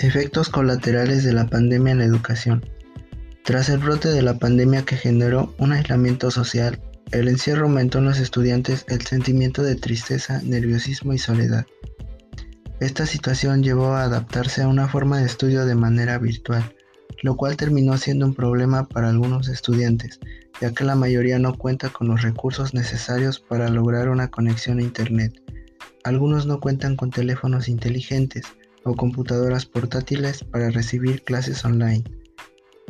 Efectos colaterales de la pandemia en la educación. Tras el brote de la pandemia que generó un aislamiento social, el encierro aumentó en los estudiantes el sentimiento de tristeza, nerviosismo y soledad. Esta situación llevó a adaptarse a una forma de estudio de manera virtual, lo cual terminó siendo un problema para algunos estudiantes, ya que la mayoría no cuenta con los recursos necesarios para lograr una conexión a Internet. Algunos no cuentan con teléfonos inteligentes, o computadoras portátiles para recibir clases online.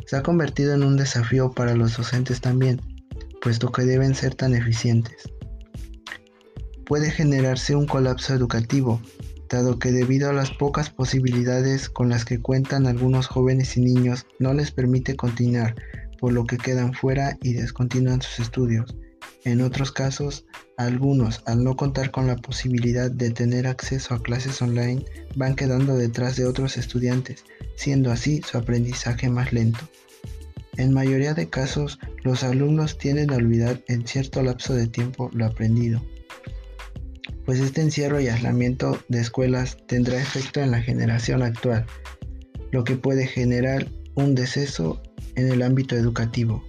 Se ha convertido en un desafío para los docentes también, puesto que deben ser tan eficientes. Puede generarse un colapso educativo, dado que debido a las pocas posibilidades con las que cuentan algunos jóvenes y niños no les permite continuar, por lo que quedan fuera y descontinúan sus estudios. En otros casos, algunos, al no contar con la posibilidad de tener acceso a clases online, van quedando detrás de otros estudiantes, siendo así su aprendizaje más lento. En mayoría de casos, los alumnos tienden a olvidar en cierto lapso de tiempo lo aprendido, pues este encierro y aislamiento de escuelas tendrá efecto en la generación actual, lo que puede generar un deceso en el ámbito educativo.